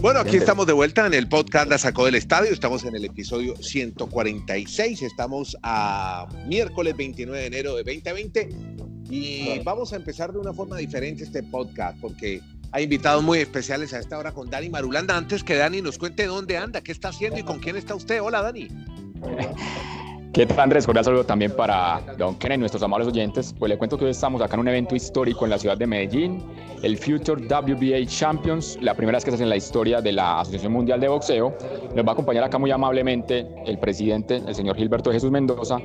Bueno, aquí estamos de vuelta en el podcast La Sacó del Estadio. Estamos en el episodio 146. Estamos a miércoles 29 de enero de 2020 y vamos a empezar de una forma diferente este podcast porque hay invitados muy especiales a esta hora con Dani Marulanda. Antes que Dani nos cuente dónde anda, qué está haciendo y con quién está usted. Hola, Dani. ¿Qué tal, Andrés? Cordial saludo también para Don Kenneth, nuestros amables oyentes. Pues le cuento que hoy estamos acá en un evento histórico en la ciudad de Medellín, el Future WBA Champions, la primera vez que se hace en la historia de la Asociación Mundial de Boxeo. Nos va a acompañar acá muy amablemente el presidente, el señor Gilberto Jesús Mendoza.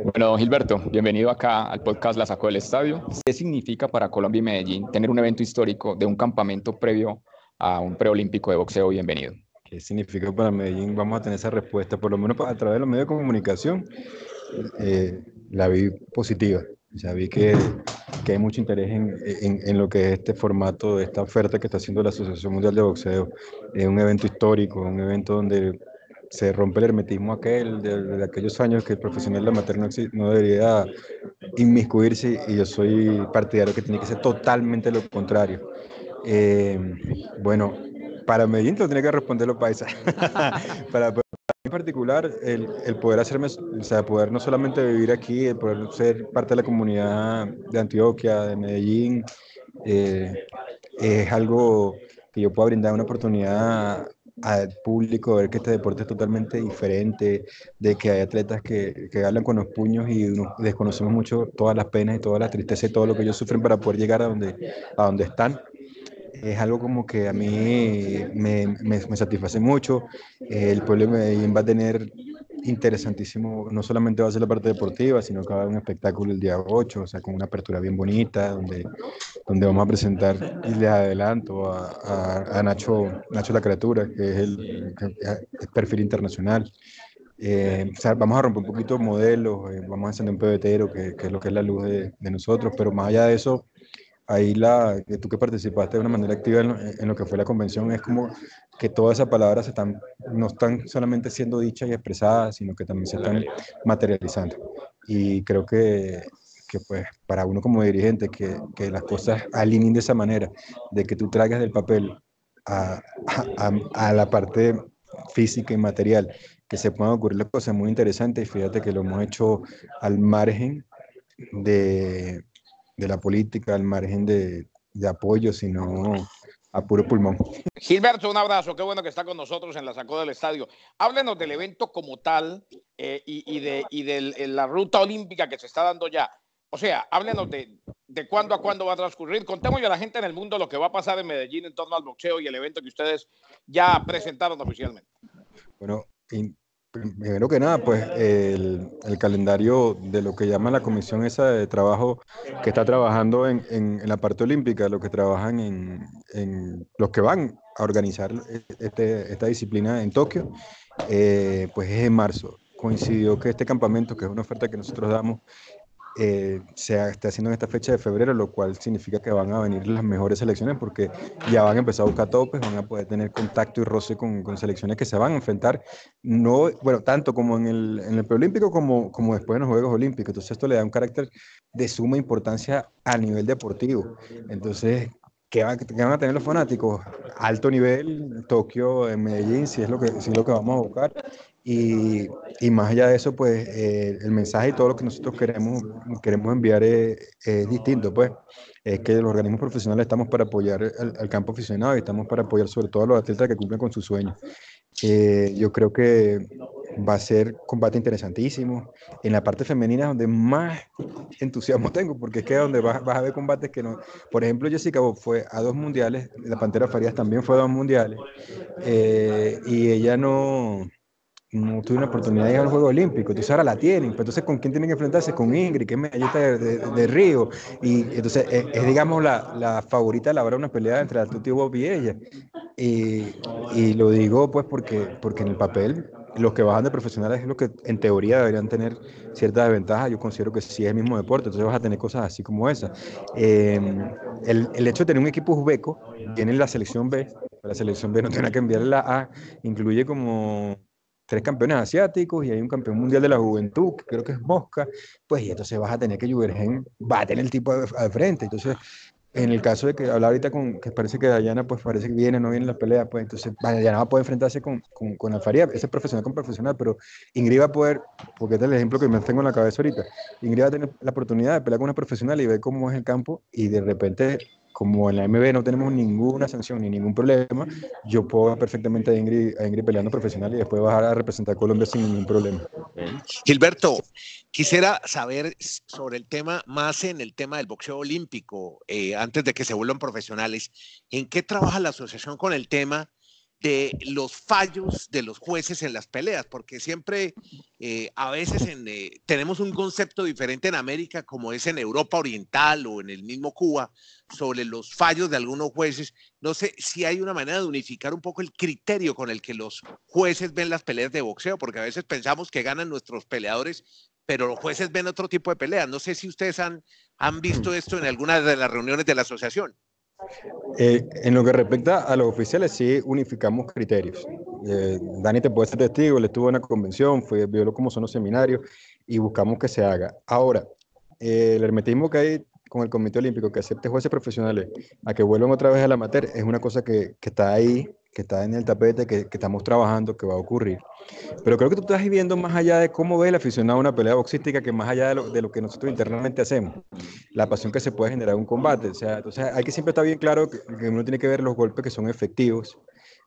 Bueno, don Gilberto, bienvenido acá al podcast La Sacó del Estadio. ¿Qué significa para Colombia y Medellín tener un evento histórico de un campamento previo a un preolímpico de boxeo? Bienvenido. ¿Qué significa para Medellín? Vamos a tener esa respuesta, por lo menos a través de los medios de comunicación, eh, la vi positiva. O sea, vi que, que hay mucho interés en, en, en, lo que es este formato, esta oferta que está haciendo la Asociación Mundial de Boxeo. Es un evento histórico, un evento donde se rompe el hermetismo aquel de, de aquellos años que el profesional de la materna no debería inmiscuirse y yo soy partidario que tiene que ser totalmente lo contrario. Eh, bueno, para Medellín lo tiene que responder los paisas. para, para, en particular, el, el, poder hacerme, o sea, poder no solamente vivir aquí, el poder ser parte de la comunidad de Antioquia, de Medellín, eh, es algo que yo puedo brindar una oportunidad al público, ver que este deporte es totalmente diferente, de que hay atletas que, que hablan con los puños y desconocemos mucho todas las penas y todas las tristezas y todo lo que ellos sufren para poder llegar a donde, a donde están es algo como que a mí me, me, me satisface mucho. El pueblo de Medellín va a tener interesantísimo, no solamente va a ser la parte deportiva, sino que va a haber un espectáculo el día 8, o sea, con una apertura bien bonita, donde, donde vamos a presentar, y les adelanto, a, a, a Nacho, Nacho La Criatura, que es el, perfil internacional. Eh, o sea, vamos a romper un poquito modelos, eh, vamos a encender un pebetero, que, que, es lo que es la luz de, de nosotros, pero más allá de eso, ahí la, que tú que participaste de una manera activa en lo, en lo, que fue la convención, es como que todas esas palabras están, no están solamente siendo dichas y expresadas, sino que también se están materializando. Y creo que, que pues para uno como dirigente, que, que las cosas alineen de esa manera, de que tú traigas del papel a, a, a la parte física y material, que se puedan ocurrir las cosas muy interesantes, y fíjate que lo hemos hecho al margen de de la política, al margen de, de apoyo, sino a puro pulmón. Gilberto, un abrazo, qué bueno que está con nosotros en la Sacó del Estadio. Háblenos del evento como tal eh, y, y, de, y de la ruta olímpica que se está dando ya. O sea, háblenos de, de cuándo a cuándo va a transcurrir. Contémosle a la gente en el mundo lo que va a pasar en Medellín en torno al boxeo y el evento que ustedes ya presentaron oficialmente. Bueno, Primero que nada, pues el, calendario de lo que llama la comisión esa de trabajo que está trabajando en, la parte olímpica, los que trabajan en, los que van a organizar este, esta disciplina en Tokio, eh, pues es en marzo. Coincidió que este campamento, que es una oferta que nosotros damos, eh, se está haciendo en esta fecha de febrero, lo cual significa que van a venir las mejores selecciones porque ya van a empezar a buscar topes, van a poder tener contacto y roce con, con selecciones que se van a enfrentar, no, bueno, tanto como en el, en el preolímpico como, como después en los Juegos Olímpicos. Entonces esto le da un carácter de suma importancia a nivel deportivo. Entonces, ¿qué van, qué van a tener los fanáticos? Alto nivel, Tokio, en Medellín, si es lo que, si es lo que vamos a buscar. Y, y, más allá de eso, pues eh, el mensaje y todo lo que nosotros queremos, queremos enviar es, es, distinto, pues es que los organismos profesionales estamos para apoyar al, al, campo aficionado y estamos para apoyar sobre todo a los atletas que cumplen con sus sueños. Eh, yo creo que va a ser combate interesantísimo. En la parte femenina es donde más entusiasmo tengo, porque es que es donde vas, vas, a ver combates que no... Por ejemplo, Jessica Bob fue a dos mundiales, la Pantera Farías también fue a dos mundiales, eh, y ella no no tuve una oportunidad de ir al Juego Olímpico, entonces ahora la tienen, pero entonces ¿con quién tienen que enfrentarse? Con Ingrid, que es medallista de, de, de, Río, y entonces es, es digamos la, la, favorita a la hora de una pelea entre la Tuti Bob y ella, y, y, lo digo pues porque, porque en el papel los que bajan de profesionales es lo que en teoría deberían tener ciertas ventajas, yo considero que sí es el mismo deporte, entonces vas a tener cosas así como esa. Eh, el, el hecho de tener un equipo uzbeco, tiene la selección B, la selección B no tiene que enviar la A, incluye como tres campeones asiáticos y hay un campeón mundial de la juventud, que creo que es Mosca, pues y entonces vas a tener que Juvergen va a tener el tipo de frente. Entonces, en el caso de que habla ahorita con, que parece que Dayana, pues parece que viene, no viene la pelea, pues entonces Dayana va a poder enfrentarse con, con, con Alfaría, ese es profesional con profesional, pero Ingrid va a poder, porque este es el ejemplo que me tengo en la cabeza ahorita, Ingrid va a tener la oportunidad de pelear con una profesional y ver cómo es el campo y de repente como en la MB no tenemos ninguna sanción ni ningún problema, yo puedo ver perfectamente a Ingrid, peleando profesional y después bajar a representar a Colombia sin ningún problema. Gilberto, quisiera saber sobre el tema, más en el tema del boxeo olímpico, eh, antes de que se vuelvan profesionales, ¿en qué trabaja la asociación con el tema? De los fallos de los jueces en las peleas, porque siempre eh, a veces eh, tenemos un concepto diferente en América como es en Europa Oriental o en el mismo Cuba sobre los fallos de algunos jueces. No sé si hay una manera de unificar un poco el criterio con el que los jueces ven las peleas de boxeo, porque a veces pensamos que ganan nuestros peleadores, pero los jueces ven otro tipo de peleas. No sé si ustedes han, han visto esto en alguna de las reuniones de la asociación. Eh, en lo que respecta a los oficiales, sí unificamos criterios. Eh, Dani te puede ser testigo, él estuvo en una convención, fue, vio cómo son los seminarios y buscamos que se haga. Ahora, eh, el hermetismo que hay con el Comité Olímpico, que acepte jueces profesionales a que vuelvan otra vez al amateur, es una cosa que está ahí que está en el tapete, que, que, estamos trabajando, que va a ocurrir. Pero creo que tú estás viviendo más allá de cómo ve el aficionado una pelea boxística, que más allá de lo, de lo, que nosotros internamente hacemos, la pasión que se puede generar en un combate. O sea, entonces hay que siempre estar bien claro que, que uno tiene que ver los golpes que son efectivos,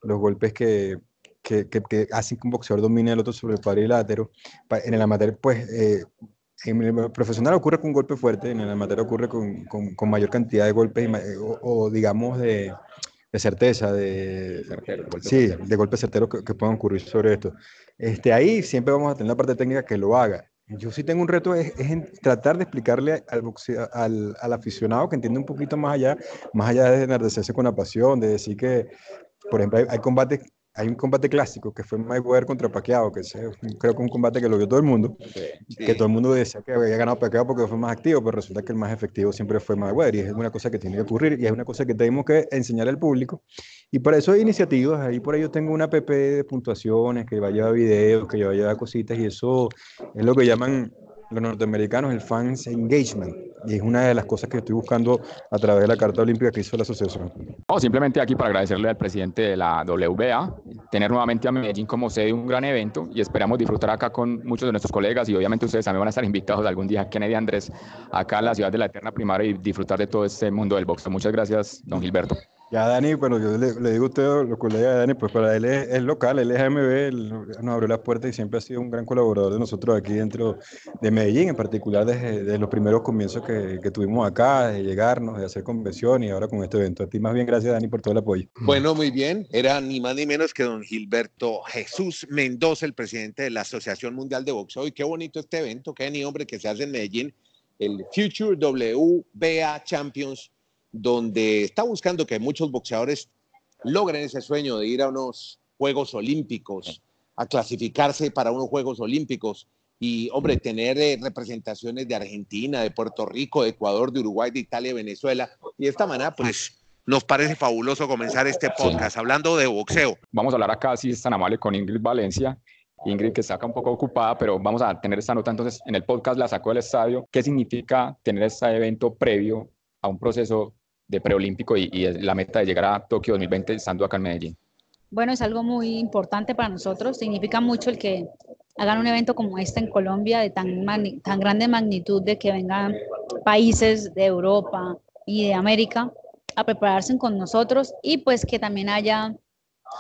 los golpes que, que, que, hacen que un boxeador domine al otro sobre el cuadrilátero. En el amateur, pues, eh, en el profesional ocurre con un golpe fuerte, en el amateur ocurre con, con, con mayor cantidad de golpes o, o digamos, de de certeza, de, sí, de golpes certeros que, que, puedan ocurrir sobre esto. Este, ahí siempre vamos a tener la parte técnica que lo haga. Yo sí tengo un reto, es, es tratar de explicarle al, boxeo, al, al, aficionado que entiende un poquito más allá, más allá de enardecerse con la pasión, de decir que, por ejemplo, hay, hay combates hay un combate clásico que fue Mayweather contra Pacquiao, que creo que un combate que lo vio todo el mundo, sí. que todo el mundo decía que había ganado Pacquiao porque fue más activo, pero resulta que el más efectivo siempre fue Mayweather y es una cosa que tiene que ocurrir y es una cosa que tenemos que enseñar al público y por eso hay iniciativas, ahí por ahí yo tengo una app de puntuaciones que va a llevar videos, que va a llevar cositas y eso es lo que llaman los norteamericanos el fans engagement y es una de las cosas que estoy buscando a través de la carta olímpica que hizo la asociación. No, simplemente aquí para agradecerle al presidente de la WBA, tener nuevamente a Medellín como sede de un gran evento y esperamos disfrutar acá con muchos de nuestros colegas y obviamente ustedes también van a estar invitados algún día, Kennedy Andrés, acá en la ciudad de la Eterna Primavera y disfrutar de todo este mundo del boxeo. Muchas gracias, don Gilberto. Ya Dani, bueno, yo le, digo a usted, los colegas de Dani, pues para él es, local, él es AMB, él nos abrió las puertas y siempre ha sido un gran colaborador de nosotros aquí dentro de Medellín, en particular desde, los primeros comienzos que, que, tuvimos acá, de llegarnos, de hacer convención y ahora con este evento. A ti más bien gracias Dani por todo el apoyo. Bueno, muy bien, era ni más ni menos que don Gilberto Jesús Mendoza, el presidente de la Asociación Mundial de Boxeo, y qué bonito este evento, qué ni hombre que se hace en Medellín, el Future WBA Champions donde está buscando que muchos boxeadores logren ese sueño de ir a unos Juegos Olímpicos, a clasificarse para unos Juegos Olímpicos y, hombre, tener eh, representaciones de Argentina, de Puerto Rico, de Ecuador, de Uruguay, de Italia, de Venezuela. Y de esta manera, pues, nos parece fabuloso comenzar este podcast sí. hablando de boxeo. Vamos a hablar acá, si es tan amable, con Ingrid Valencia. Ingrid, que está acá un poco ocupada, pero vamos a tener esta nota entonces en el podcast, la sacó del estadio. ¿Qué significa tener este evento previo a un proceso de preolímpico y, la meta de llegar a Tokio 2020 estando acá en Medellín? Bueno, es algo muy importante para nosotros. Significa mucho el que hagan un evento como este en Colombia de tan, tan grande magnitud de que vengan países de Europa y de América a prepararse con nosotros y pues que también haya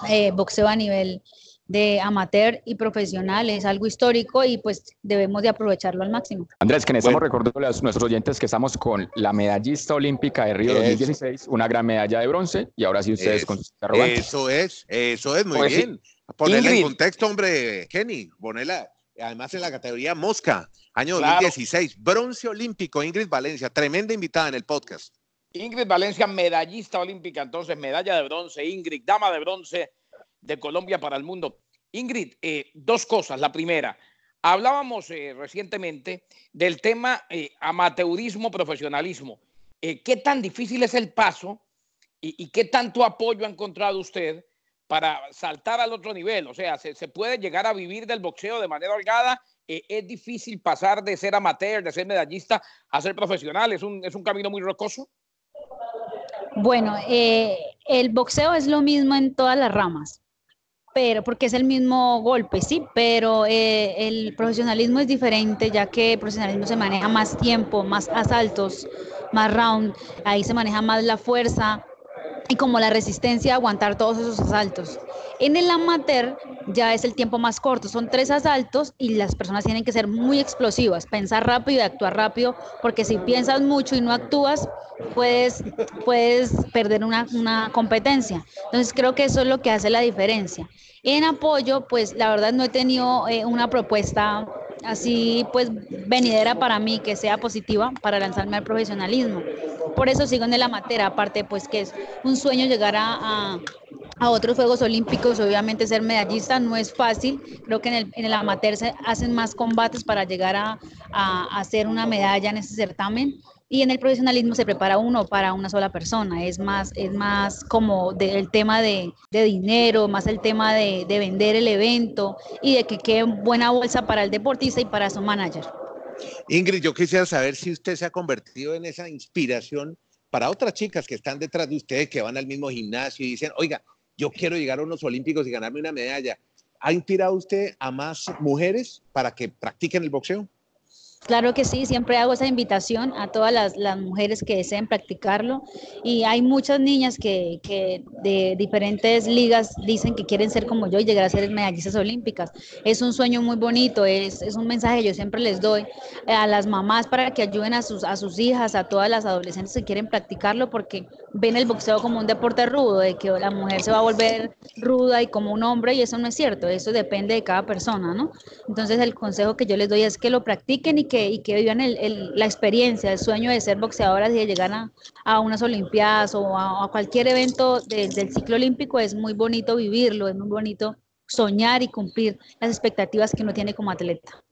eh, boxeo a nivel de amateur y profesional, es algo histórico y pues debemos de aprovecharlo al máximo. Andrés, que bueno. recordando a nuestros oyentes que estamos con la medallista olímpica de Río 2016, una gran medalla de bronce y ahora sí ustedes es, con sus interrogantes. Eso es, eso es, muy pues bien. Sí. Ponerle Ingrid. en contexto, hombre, Kenny, ponerla, además en la categoría Mosca, año claro. 2016, bronce olímpico, Ingrid Valencia, tremenda invitada en el podcast. Ingrid Valencia, medallista olímpica, entonces medalla de bronce, Ingrid, dama de bronce de Colombia para el mundo. Ingrid, eh, dos cosas. La primera, hablábamos eh, recientemente del tema eh, amateurismo, profesionalismo. ¿Qué tan difícil es el paso y, qué tanto apoyo ha encontrado usted para saltar al otro nivel? O sea, ¿se, puede llegar a vivir del boxeo de manera holgada? ¿Es difícil pasar de ser amateur, de ser medallista, a ser profesional? ¿Es un, es un camino muy rocoso? Bueno, el boxeo es lo mismo en todas las ramas, pero porque es el mismo golpe, sí, pero eh, el profesionalismo es diferente, ya que el profesionalismo se maneja más tiempo, más asaltos, más round, ahí se maneja más la fuerza, y como la resistencia a aguantar todos esos asaltos. En el amateur ya es el tiempo más corto, son tres asaltos y las personas tienen que ser muy explosivas, pensar rápido y actuar rápido, porque si piensas mucho y no actúas, puedes, puedes perder una, una competencia. Entonces creo que eso es lo que hace la diferencia. En apoyo, pues la verdad no he tenido eh, una propuesta así pues venidera para mí que sea positiva para lanzarme al profesionalismo. Por eso sigo en el amateur, aparte pues que es un sueño llegar a, a, otros Juegos Olímpicos, obviamente ser medallista no es fácil, creo que en el, en el amateur se hacen más combates para llegar a, a hacer una medalla en ese certamen, y en el profesionalismo se prepara uno para una sola persona, es más, es más como del tema de, de, dinero, más el tema de, de, vender el evento y de que quede buena bolsa para el deportista y para su manager. Ingrid, yo quisiera saber si usted se ha convertido en esa inspiración para otras chicas que están detrás de ustedes, que van al mismo gimnasio y dicen, oiga, yo quiero llegar a unos olímpicos y ganarme una medalla. ¿Ha inspirado usted a más mujeres para que practiquen el boxeo? Claro que sí, siempre hago esa invitación a todas las, mujeres que deseen practicarlo y hay muchas niñas que, que, de diferentes ligas dicen que quieren ser como yo y llegar a ser medallistas olímpicas. Es un sueño muy bonito, es, es un mensaje que yo siempre les doy a las mamás para que ayuden a sus, a sus hijas, a todas las adolescentes que quieren practicarlo porque ven el boxeo como un deporte rudo, de que la mujer se va a volver ruda y como un hombre y eso no es cierto, eso depende de cada persona, ¿no? Entonces el consejo que yo les doy es que lo practiquen y que y que vivan el, la experiencia, el sueño de ser boxeadoras y de llegar a, a unas Olimpiadas o a, cualquier evento del ciclo olímpico, es muy bonito vivirlo, es muy bonito soñar y cumplir las expectativas que uno tiene como atleta.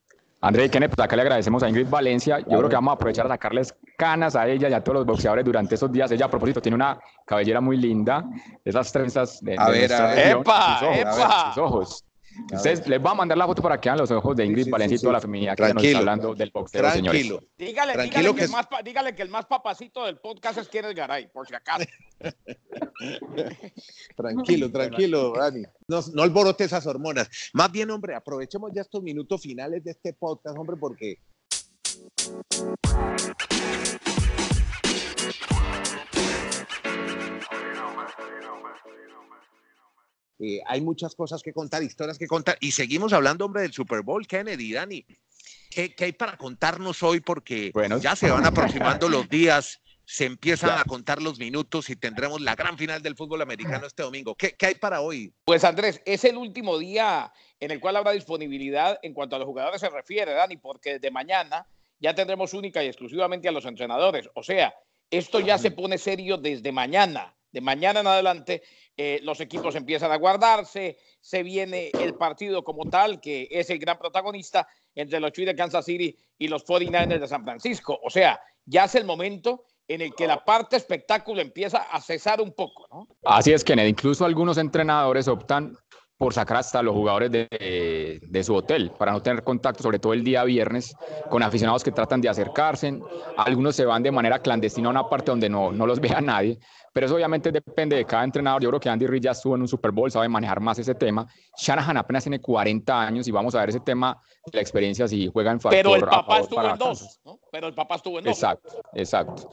André Kenneth, pues acá le agradecemos a Ingrid Valencia. Yo creo que vamos a aprovechar a sacarles canas a ella y a todos los boxeadores durante esos días. Ella, a propósito, tiene una cabellera muy linda, esas trenzas de, a ver, a ver. ¡Epa! Sus ojos, ¡Epa! Sus ojos. Ustedes les va a mandar la foto para que vean los ojos de Ingrid sí, sí, Valencia y toda la feminidad que nos está hablando del boxeo, tranquilo. señores. Dígale, Tranquilo dígale, que, que el más, dígale que el más papacito del podcast es Kenneth Garay, por si acaso. Tranquilo, tranquilo, Dani. No, no alborote esas hormonas. Más bien, hombre, aprovechemos ya estos minutos finales de este podcast, hombre, porque eh, hay muchas cosas que contar, historias que contar. Y seguimos hablando, hombre, del Super Bowl, Kennedy, Dani. ¿Qué, qué hay para contarnos hoy? Porque Bueno. ya se van aproximando los días, se empiezan a contar los minutos y tendremos la gran final del fútbol americano este domingo. ¿Qué, qué hay para hoy? Pues Andrés, es el último día en el cual habrá disponibilidad en cuanto a los jugadores se refiere, Dani, porque desde mañana ya tendremos única y exclusivamente a los entrenadores. O sea, esto ya se pone serio desde mañana. De mañana en adelante, eh, los equipos empiezan a guardarse, se viene el partido como tal, que es el gran protagonista entre los Chiefs de Kansas City y los 49ers de San Francisco. O sea, ya es el momento en el que la parte espectáculo empieza a cesar un poco, ¿no? Así es, Kennedy. Incluso algunos entrenadores optan por sacar hasta los jugadores de, de, su hotel para no tener contacto, sobre todo el día viernes, con aficionados que tratan de acercarse. Algunos se van de manera clandestina a una parte donde no, no los vea nadie, pero eso obviamente depende de cada entrenador. Yo creo que Andy Reid ya estuvo en un Super Bowl, sabe manejar más ese tema. Shanahan apenas tiene 40 años y vamos a ver ese tema de la experiencia si juega en factor Pero el papá favor estuvo en dos. ¿no? Pero el papá estuvo en dos. Exacto, exacto.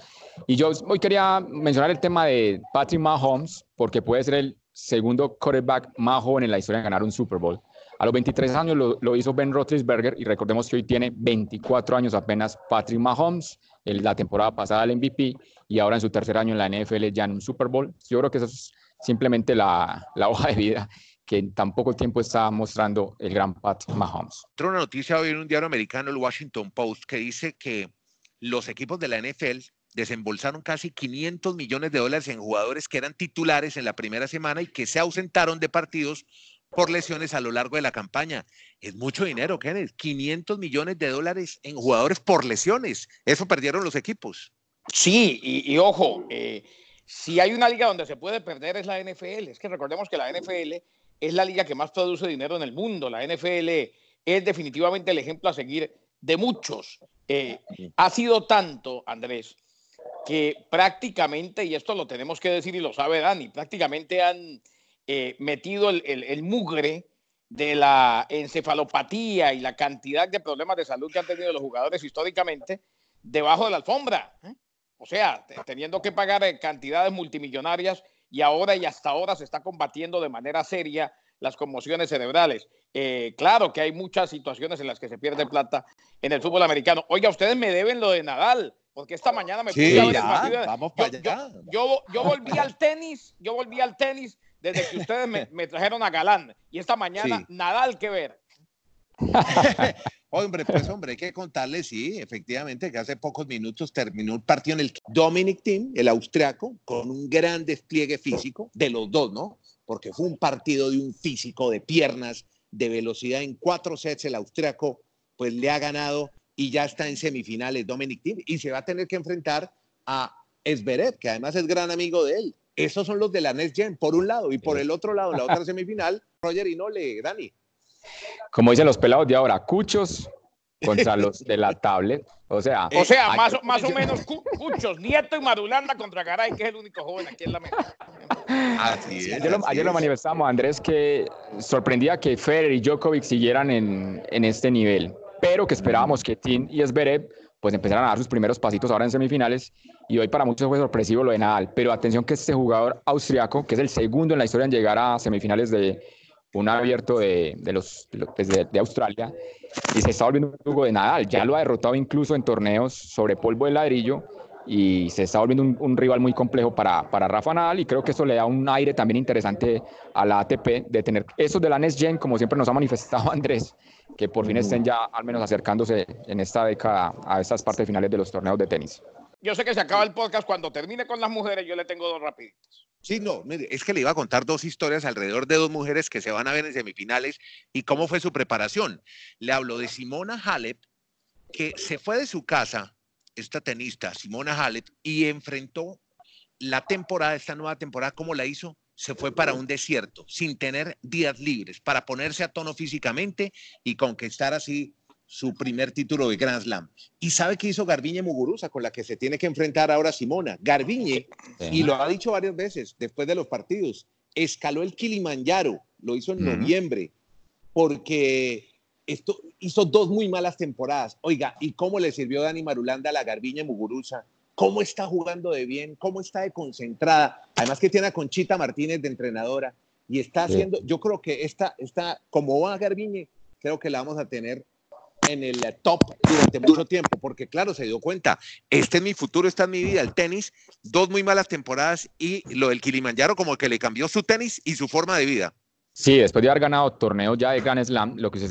Y yo hoy quería mencionar el tema de Patrick Mahomes, porque puede ser el segundo quarterback más joven en la historia de ganar un Super Bowl. A los 23 años lo, lo hizo Ben Roethlisberger y recordemos que hoy tiene 24 años apenas Patrick Mahomes, en la temporada pasada el MVP y ahora en su tercer año en la NFL ya en un Super Bowl. Yo creo que eso es simplemente la, la hoja de vida que en tan poco tiempo está mostrando el gran Patrick Mahomes. Una noticia hoy en un diario americano, el Washington Post, que dice que los equipos de la NFL desembolsaron casi 500 millones de dólares en jugadores que eran titulares en la primera semana y que se ausentaron de partidos por lesiones a lo largo de la campaña. Es mucho dinero, Kenneth. 500 millones de dólares en jugadores por lesiones. Eso perdieron los equipos. Sí, y, y ojo, eh, si hay una liga donde se puede perder es la NFL. Es que recordemos que la NFL es la liga que más produce dinero en el mundo. La NFL es definitivamente el ejemplo a seguir de muchos. Eh, ha sido tanto, Andrés, que prácticamente, y esto lo tenemos que decir y lo sabe Dani, prácticamente han eh, metido el, mugre de la encefalopatía y la cantidad de problemas de salud que han tenido los jugadores históricamente debajo de la alfombra. ¿eh? O sea, teniendo que pagar eh, cantidades multimillonarias y ahora y hasta ahora se está combatiendo de manera seria las conmociones cerebrales. claro que hay muchas situaciones en las que se pierde plata en el fútbol americano. Oiga, ustedes me deben lo de Nadal porque esta mañana me puse a ver el partido. Vamos yo, para allá. Yo, yo, volví al tenis, yo volví al tenis desde que ustedes me, me trajeron a Galán y esta mañana nada al que ver. hombre, pues hombre, hay que contarle, sí, efectivamente, que hace pocos minutos terminó el partido en el Dominic Team, el austriaco, con un gran despliegue físico de los dos, ¿no? Porque fue un partido de un físico, de piernas, de velocidad en cuatro sets. El austriaco, pues le ha ganado y ya está en semifinales Dominic Thiem y se va a tener que enfrentar a Esberet, que además es gran amigo de él. Esos son los de la Next Gen, por un lado, y por el otro lado, la otra semifinal, Roger y Nole, Dani. Como dicen los pelados de ahora, cuchos contra los de la tablet. O sea, o sea más, más o menos cuchos, Nieto y Madulanda contra Garay, que es el único joven aquí en la mesa. Así ayer, lo, ayer lo, manifestamos, Andrés, que sorprendía que Federer y Djokovic siguieran en, en este nivel pero que esperábamos que Tim y Esberet pues empezaran a dar sus primeros pasitos ahora en semifinales y hoy para muchos fue sorpresivo lo de Nadal, pero atención que este jugador austriaco, que es el segundo en la historia en llegar a semifinales de un abierto de, de los, pues, de, de, Australia y se está volviendo un juego de Nadal, ya lo ha derrotado incluso en torneos sobre polvo de ladrillo y se está volviendo un, rival muy complejo para, para, Rafa Nadal y creo que eso le da un aire también interesante a la ATP de tener esos de la Next Gen, como siempre nos ha manifestado Andrés, que por fin estén ya al menos acercándose en esta década a estas partes finales de los torneos de tenis. Yo sé que se acaba el podcast, cuando termine con las mujeres yo le tengo dos rapiditas. Sí, no, es que le iba a contar dos historias alrededor de dos mujeres que se van a ver en semifinales y cómo fue su preparación. Le hablo de Simona Halep, que se fue de su casa esta tenista, Simona Halep, y enfrentó la temporada, esta nueva temporada, ¿cómo la hizo? Se fue para un desierto, sin tener días libres, para ponerse a tono físicamente y conquistar así su primer título de Grand Slam. ¿Y sabe qué hizo Garbiñe Muguruza, con la que se tiene que enfrentar ahora Simona? Garbiñe, y lo ha dicho varias veces después de los partidos, escaló el Kilimanjaro, lo hizo en noviembre, porque esto hizo dos muy malas temporadas. Oiga, ¿y cómo le sirvió Dani Marulanda a la Garbiña Muguruza? ¿Cómo está jugando de bien? ¿Cómo está de concentrada? Además que tiene a Conchita Martínez de entrenadora y está haciendo, yo creo que esta, esta, como va Garbiñe, creo que la vamos a tener en el top durante mucho tiempo, porque claro, se dio cuenta, este es mi futuro, esta es mi vida, el tenis, dos muy malas temporadas y lo del Kilimanjaro como que le cambió su tenis y su forma de vida. Sí, después de haber ganado torneos ya de Grand Slam, lo que se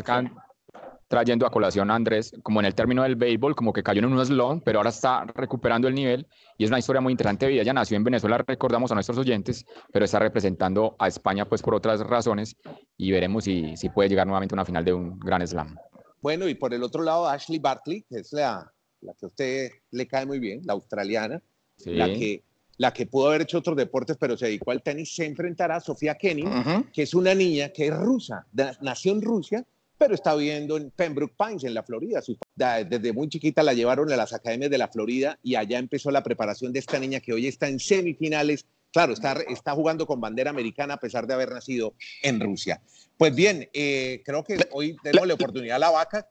trayendo a colación a Andrés, como en el término del béisbol, como que cayó en un slump, pero ahora está recuperando el nivel y es una historia muy interesante de vida. Ella nació en Venezuela, recordamos a nuestros oyentes, pero está representando a España pues por otras razones y veremos si, si puede llegar nuevamente a una final de un Grand Slam. Bueno, y por el otro lado, Ashley Barkley, que es la, la que a usted le cae muy bien, la australiana, la que la que pudo haber hecho otros deportes, pero se dedicó al tenis, se enfrentará a Sofía Kenny, que es una niña que es rusa, nació en Rusia, pero está viviendo en Pembroke Pines, en la Florida. Desde muy chiquita la llevaron a las academias de la Florida y allá empezó la preparación de esta niña que hoy está en semifinales. Claro, está, está jugando con bandera americana a pesar de haber nacido en Rusia. Pues bien, eh, creo que hoy tenemos la oportunidad a la vaca.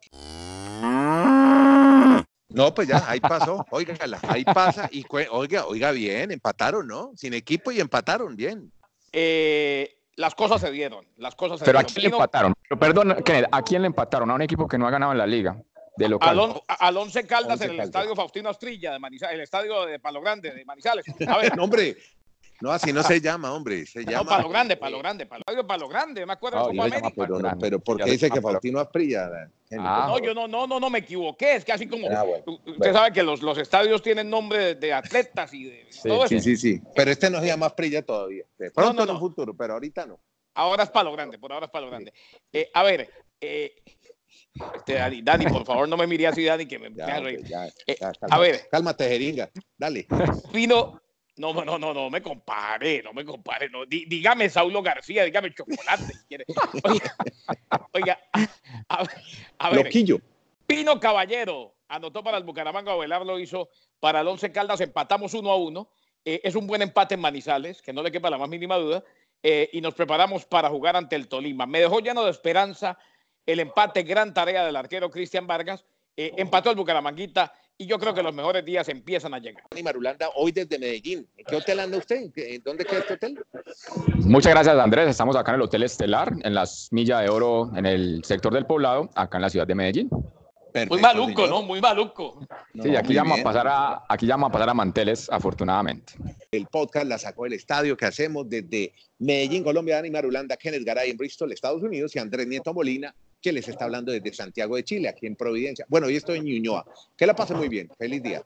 No, pues ya, ahí pasó, óigala, ahí pasa y oiga, oiga bien, empataron, ¿no? Sin equipo y empataron, bien. Eh, las cosas se dieron, las cosas se Pero a quién le empataron, Pero, perdón, ¿a quién le empataron? A un equipo que no ha ganado en la liga. De local. Al, Once Caldas en el estadio Faustino Astrilla de Manizales, el estadio de Palo Grande de Manizales. A ver, no, hombre, no, así no se llama, hombre. Se llama. No, Palo Grande, Palo Grande, Palo, Palo Grande, me acuerdo de Copa América. Pero, pero ¿por qué dice que Faustino Asprilla? Ah, no, yo no, no, no, no me equivoqué. Es que así como ah, usted sabe que los, los estadios tienen nombre de, atletas y de sí, todo eso. Sí, sí, sí. Pero este no se llama Asprilla todavía. pronto en un futuro, pero ahorita no. Ahora es Palo Grande, por ahora es Palo Grande. Eh, a ver, eh, este, Dani, Dani, por favor, no me mire así, Dani, que me, ya. Eh, a ver. Cálmate, jeringa. Dale. Pino, no, no, no, no me compare, no me compare. No. dígame Saulo García, dígame chocolate. Oiga, oiga a, ver, Loquillo. Pino Caballero, anotó para el Bucaramanga, Ovelar lo hizo para el Once Caldas, empatamos uno a uno. Eh, es un buen empate en Manizales, que no le quepa la más mínima duda, eh, y nos preparamos para jugar ante el Tolima. Me dejó lleno de esperanza el empate, gran tarea del arquero Cristian Vargas, eh, empató el Bucaramanguita y yo creo que los mejores días empiezan a llegar. Y Marulanda, hoy desde Medellín. ¿En qué hotel anda usted? ¿Dónde queda este hotel? Muchas gracias, Andrés. Estamos acá en el Hotel Estelar, en las Millas de Oro, en el sector del poblado, acá en la ciudad de Medellín. muy maluco, ¿no? Muy maluco. Sí, aquí, vamos a pasar a, aquí vamos a pasar a Manteles, afortunadamente. El podcast la sacó el estadio que hacemos desde Medellín, Colombia, Dani Marulanda, Kenneth Garay en Bristol, Estados Unidos, y Andrés Nieto Molina que les está hablando desde Santiago de Chile, aquí en Providencia. Bueno, hoy estoy en Ñuñoa. Que la pase muy bien. Feliz día.